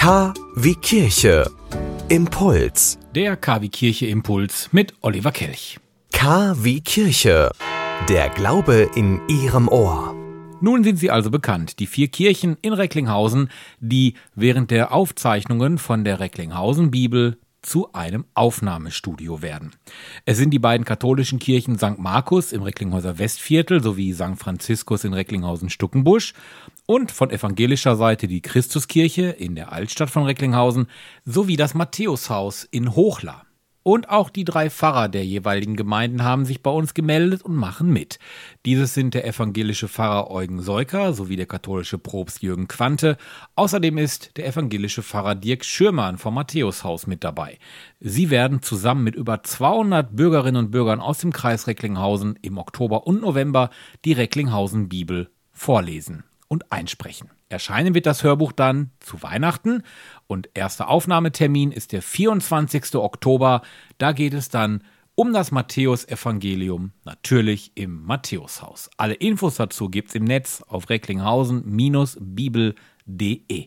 K wie Kirche. Impuls. Der KW Kirche Impuls mit Oliver Kelch. K wie Kirche. Der Glaube in Ihrem Ohr. Nun sind sie also bekannt, die vier Kirchen in Recklinghausen, die während der Aufzeichnungen von der Recklinghausen Bibel zu einem Aufnahmestudio werden. Es sind die beiden katholischen Kirchen St. Markus im Recklinghäuser Westviertel sowie St. Franziskus in Recklinghausen-Stuckenbusch und von evangelischer Seite die Christuskirche in der Altstadt von Recklinghausen sowie das Matthäushaus in Hochla. Und auch die drei Pfarrer der jeweiligen Gemeinden haben sich bei uns gemeldet und machen mit. Dieses sind der evangelische Pfarrer Eugen Seuker sowie der katholische Propst Jürgen Quante. Außerdem ist der evangelische Pfarrer Dirk Schürmann vom Matthäushaus mit dabei. Sie werden zusammen mit über 200 Bürgerinnen und Bürgern aus dem Kreis Recklinghausen im Oktober und November die Recklinghausen Bibel vorlesen und einsprechen. Erscheinen wird das Hörbuch dann zu Weihnachten und erster Aufnahmetermin ist der 24. Oktober. Da geht es dann um das Matthäus-Evangelium, natürlich im Matthäushaus. Alle Infos dazu gibt's im Netz auf recklinghausen-bibel.de.